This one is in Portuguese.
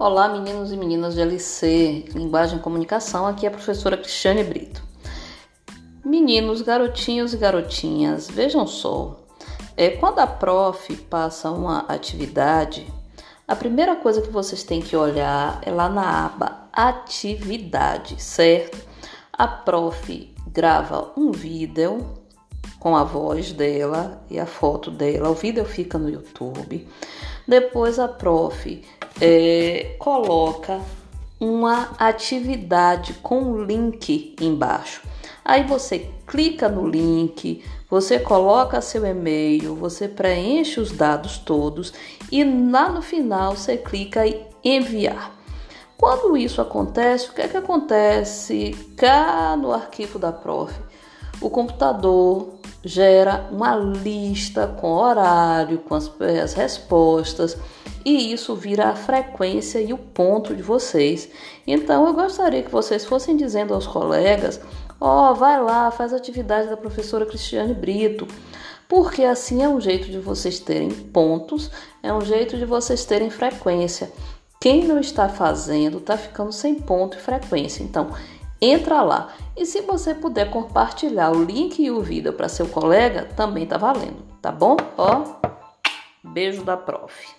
Olá, meninos e meninas de LC, Linguagem e Comunicação. Aqui é a professora Cristiane Brito. Meninos, garotinhos e garotinhas, vejam só. É, quando a prof passa uma atividade, a primeira coisa que vocês têm que olhar é lá na aba Atividade, certo? A prof grava um vídeo com a voz dela e a foto dela. O vídeo fica no YouTube. Depois a prof é, coloca uma atividade com link embaixo. Aí você clica no link, você coloca seu e-mail, você preenche os dados todos e lá no final você clica em enviar. Quando isso acontece, o que é que acontece cá no arquivo da prof? O computador gera uma lista com horário, com as, as respostas e isso vira a frequência e o ponto de vocês. Então eu gostaria que vocês fossem dizendo aos colegas: ó, oh, vai lá, faz a atividade da professora Cristiane Brito. Porque assim é um jeito de vocês terem pontos, é um jeito de vocês terem frequência. Quem não está fazendo está ficando sem ponto e frequência. Então, entra lá. E se você puder compartilhar o link e o vídeo para seu colega, também tá valendo, tá bom? Ó, beijo da prof.